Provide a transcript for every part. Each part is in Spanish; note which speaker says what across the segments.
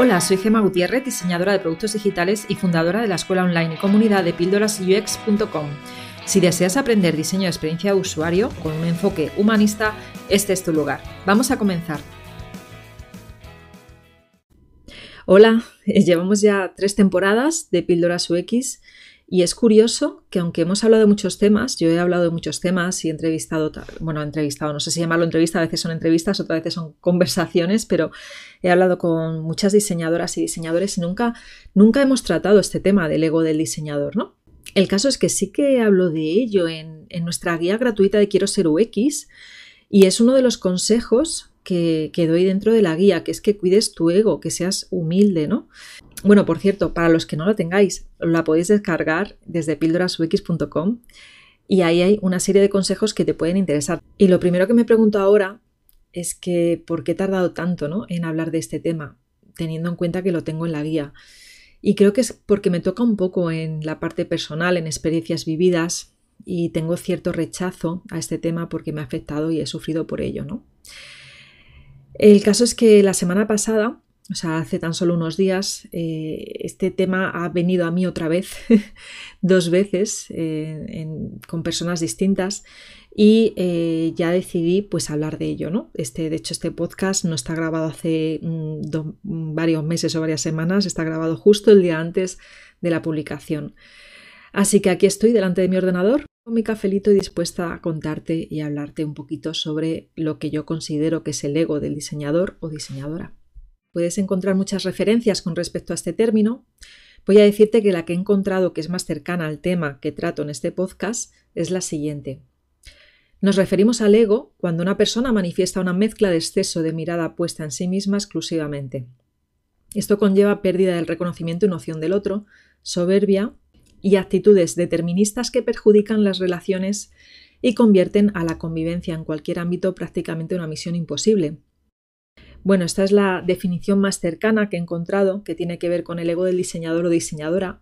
Speaker 1: Hola, soy Gema Gutiérrez, diseñadora de productos digitales y fundadora de la escuela online y comunidad de píldorasux.com. Si deseas aprender diseño de experiencia de usuario con un enfoque humanista, este es tu lugar. Vamos a comenzar. Hola, llevamos ya tres temporadas de Píldoras UX y es curioso que aunque hemos hablado de muchos temas, yo he hablado de muchos temas y he entrevistado, bueno, entrevistado, no sé si llamarlo entrevista, a veces son entrevistas, otras veces son conversaciones, pero he hablado con muchas diseñadoras y diseñadores y nunca, nunca hemos tratado este tema del ego del diseñador, ¿no? El caso es que sí que hablo de ello en, en nuestra guía gratuita de Quiero ser UX y es uno de los consejos que, doy dentro de la guía, que es que cuides tu ego, que seas humilde, ¿no? Bueno, por cierto, para los que no la tengáis, la podéis descargar desde píldorasux.com y ahí hay una serie de consejos que te pueden interesar. Y lo primero que me pregunto ahora es que ¿por qué he tardado tanto ¿no? en hablar de este tema, teniendo en cuenta que lo tengo en la guía? Y creo que es porque me toca un poco en la parte personal, en experiencias vividas, y tengo cierto rechazo a este tema porque me ha afectado y he sufrido por ello, ¿no? El caso es que la semana pasada o sea, hace tan solo unos días, eh, este tema ha venido a mí otra vez, dos veces, con personas distintas, y eh, ya decidí pues hablar de ello, ¿no? Este, de hecho, este podcast no está grabado hace mm, mm, varios meses o varias semanas, está grabado justo el día antes de la publicación. Así que aquí estoy delante de mi ordenador con mi cafelito y dispuesta a contarte y hablarte un poquito sobre lo que yo considero que es el ego del diseñador o diseñadora. Puedes encontrar muchas referencias con respecto a este término. Voy a decirte que la que he encontrado que es más cercana al tema que trato en este podcast es la siguiente. Nos referimos al ego cuando una persona manifiesta una mezcla de exceso de mirada puesta en sí misma exclusivamente. Esto conlleva pérdida del reconocimiento y noción del otro, soberbia y actitudes deterministas que perjudican las relaciones y convierten a la convivencia en cualquier ámbito prácticamente una misión imposible, bueno, esta es la definición más cercana que he encontrado, que tiene que ver con el ego del diseñador o diseñadora.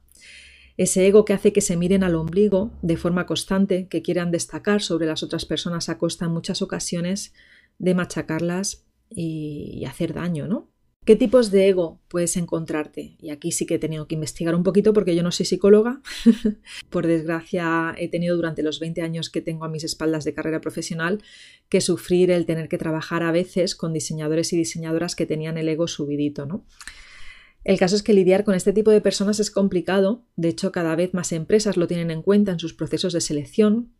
Speaker 1: Ese ego que hace que se miren al ombligo de forma constante, que quieran destacar sobre las otras personas a costa en muchas ocasiones de machacarlas y, hacer daño, ¿no? ¿Qué tipos de ego puedes encontrarte? Y aquí sí que he tenido que investigar un poquito porque yo no soy psicóloga. Por desgracia, he tenido durante los 20 años que tengo a mis espaldas de carrera profesional que sufrir el tener que trabajar a veces con diseñadores y diseñadoras que tenían el ego subidito, ¿no? El caso es que lidiar con este tipo de personas es complicado, de hecho cada vez más empresas lo tienen en cuenta en sus procesos de selección.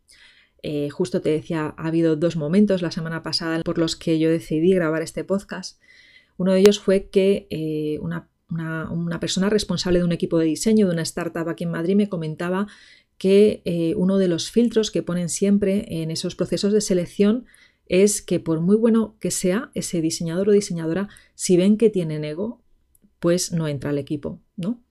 Speaker 1: Eh, justo te decía, ha habido dos momentos la semana pasada por los que yo decidí grabar este podcast uno de ellos fue que eh, una, persona responsable de un equipo de diseño de una startup aquí en Madrid me comentaba que eh, uno de los filtros que ponen siempre en esos procesos de selección es que por muy bueno que sea ese diseñador o diseñadora, si ven que tienen ego, pues no entra al equipo, ¿no?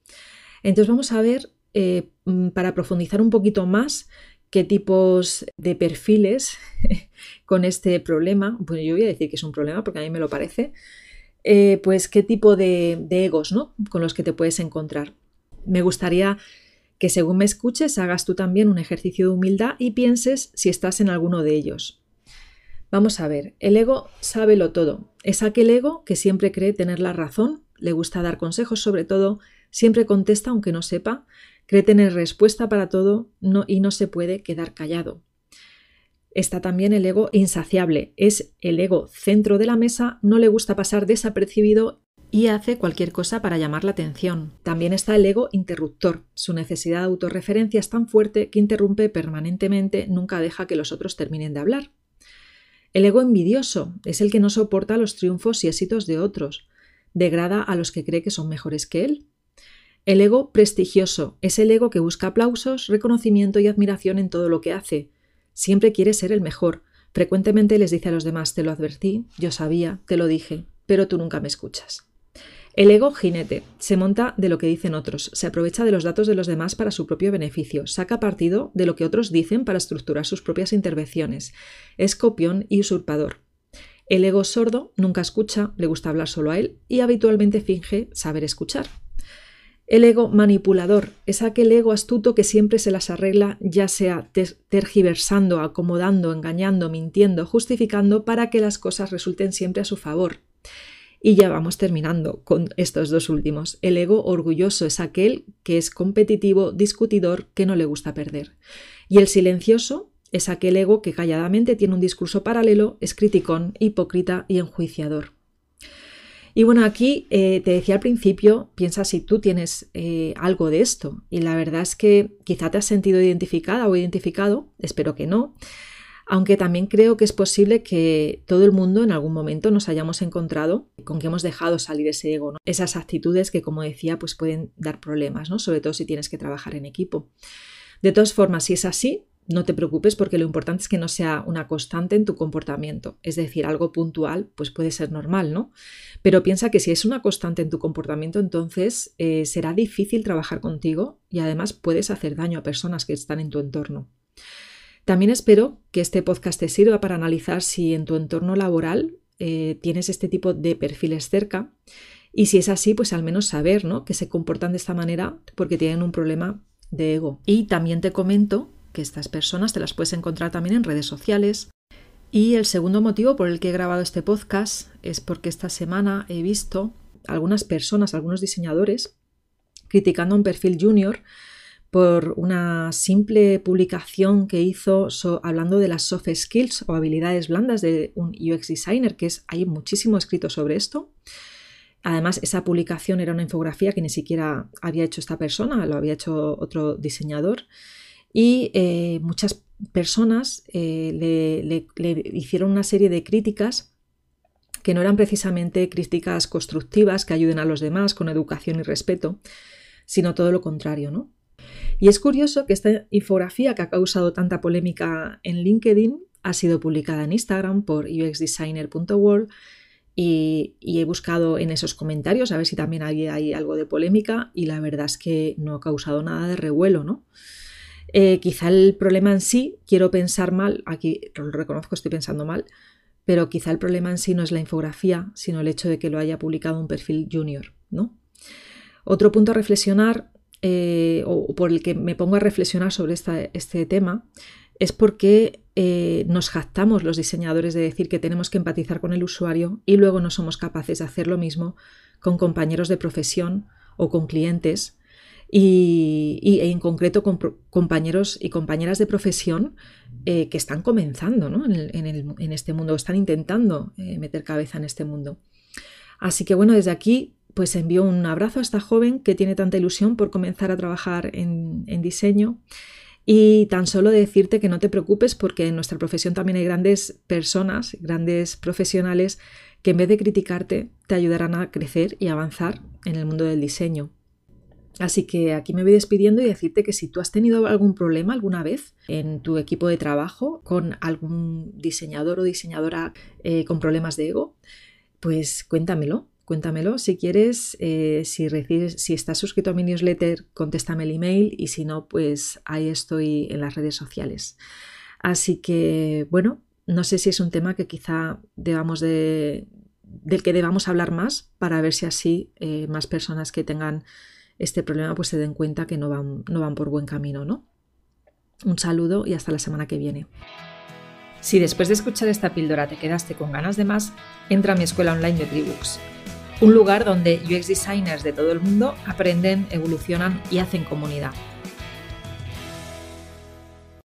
Speaker 1: Entonces vamos a ver, eh, mm, para profundizar un poquito más, qué tipos de perfiles con este problema, pues yo voy a decir que es un problema porque a mí me lo parece, eh, pues qué tipo de, egos ¿no? con los que te puedes encontrar. Me gustaría que según me escuches hagas tú también un ejercicio de humildad y pienses si estás en alguno de ellos. Vamos a ver, el ego sabe lo todo. Es aquel ego que siempre cree tener la razón, le gusta dar consejos sobre todo, siempre contesta aunque no sepa, cree tener respuesta para todo y no se puede quedar callado está también el ego insaciable. Es el ego centro de la mesa, no le gusta pasar desapercibido y hace cualquier cosa para llamar la atención. También está el ego interruptor. Su necesidad de autorreferencia es tan fuerte que interrumpe permanentemente, nunca deja que los otros terminen de hablar. El ego envidioso es el que no soporta los triunfos y éxitos de otros, degrada a los que cree que son mejores que él. El ego prestigioso es el ego que busca aplausos, reconocimiento y admiración en todo lo que hace, Siempre quiere ser el mejor. Frecuentemente les dice a los demás, te lo advertí, yo sabía, te lo dije, pero tú nunca me escuchas. El ego jinete se monta de lo que dicen otros, se aprovecha de los datos de los demás para su propio beneficio, saca partido de lo que otros dicen para estructurar sus propias intervenciones, es copión y usurpador. El ego sordo nunca escucha, le gusta hablar solo a él y habitualmente finge saber escuchar. El ego manipulador es aquel ego astuto que siempre se las arregla, ya sea tergiversando, acomodando, engañando, mintiendo, justificando para que las cosas resulten siempre a su favor. Y ya vamos terminando con estos dos últimos. El ego orgulloso es aquel que es competitivo, discutidor, que no le gusta perder. Y el silencioso es aquel ego que calladamente tiene un discurso paralelo, es criticón, hipócrita y enjuiciador. Y bueno, aquí eh, te decía al principio, piensa si tú tienes eh, algo de esto. Y la verdad es que quizá te has sentido identificada o identificado, espero que no, aunque también creo que es posible que todo el mundo en algún momento nos hayamos encontrado con que hemos dejado salir ese ego, esas actitudes que, como decía, pues pueden dar problemas, ¿no? sobre todo si tienes que trabajar en equipo. De todas formas, si es así, no te preocupes porque lo importante es que no sea una constante en tu comportamiento, es decir, algo puntual, pues puede ser normal, ¿no? Pero piensa que si es una constante en tu comportamiento, entonces eh, será difícil trabajar contigo y además puedes hacer daño a personas que están en tu entorno. También espero que este podcast te sirva para analizar si en tu entorno laboral eh, tienes este tipo de perfiles cerca y si es así, pues al menos saber ¿no? que se comportan de esta manera porque tienen un problema de ego. Y también te comento que estas personas te las puedes encontrar también en redes sociales. Y el segundo motivo por el que he grabado este podcast es porque esta semana he visto algunas personas, algunos diseñadores, criticando un perfil junior por una simple publicación que hizo hablando de las soft skills o habilidades blandas de un UX designer, que es, hay muchísimo escrito sobre esto. Además, esa publicación era una infografía que ni siquiera había hecho esta persona, lo había hecho otro diseñador. Y eh, muchas personas eh, le, hicieron una serie de críticas que no eran precisamente críticas constructivas que ayuden a los demás con educación y respeto, sino todo lo contrario, ¿no? Y es curioso que esta infografía que ha causado tanta polémica en LinkedIn ha sido publicada en Instagram por uxdesigner.world y, y, he buscado en esos comentarios a ver si también hay, algo de polémica y la verdad es que no ha causado nada de revuelo, ¿no? Eh, quizá el problema en sí, quiero pensar mal, aquí lo reconozco, estoy pensando mal, pero quizá el problema en sí no es la infografía, sino el hecho de que lo haya publicado un perfil junior, ¿no? Otro punto a reflexionar eh, o por el que me pongo a reflexionar sobre este tema es porque eh, nos jactamos los diseñadores de decir que tenemos que empatizar con el usuario y luego no somos capaces de hacer lo mismo con compañeros de profesión o con clientes y, en concreto con compañeros y compañeras de profesión eh, que están comenzando en, este mundo, están intentando meter cabeza en este mundo. Así que bueno, desde aquí pues envío un abrazo a esta joven que tiene tanta ilusión por comenzar a trabajar en, diseño y tan solo decirte que no te preocupes porque en nuestra profesión también hay grandes personas, grandes profesionales que en vez de criticarte te ayudarán a crecer y avanzar en el mundo del diseño. Así que aquí me voy despidiendo y decirte que si tú has tenido algún problema alguna vez en tu equipo de trabajo con algún diseñador o diseñadora eh, con problemas de ego, pues cuéntamelo cuéntamelo. Si quieres, eh, si, recibes, si estás suscrito a mi newsletter, contéstame el email y si no, pues ahí estoy en las redes sociales. Así que, bueno, no sé si es un tema que quizá debamos de, del que debamos hablar más para ver si así eh, más personas que tengan este problema pues se den cuenta que no van, no van por buen camino, ¿no? Un saludo y hasta la semana que viene. Si después de escuchar esta píldora te quedaste con ganas de más, entra a mi escuela online de Tribooks un lugar donde UX designers de todo el mundo aprenden, evolucionan y hacen comunidad.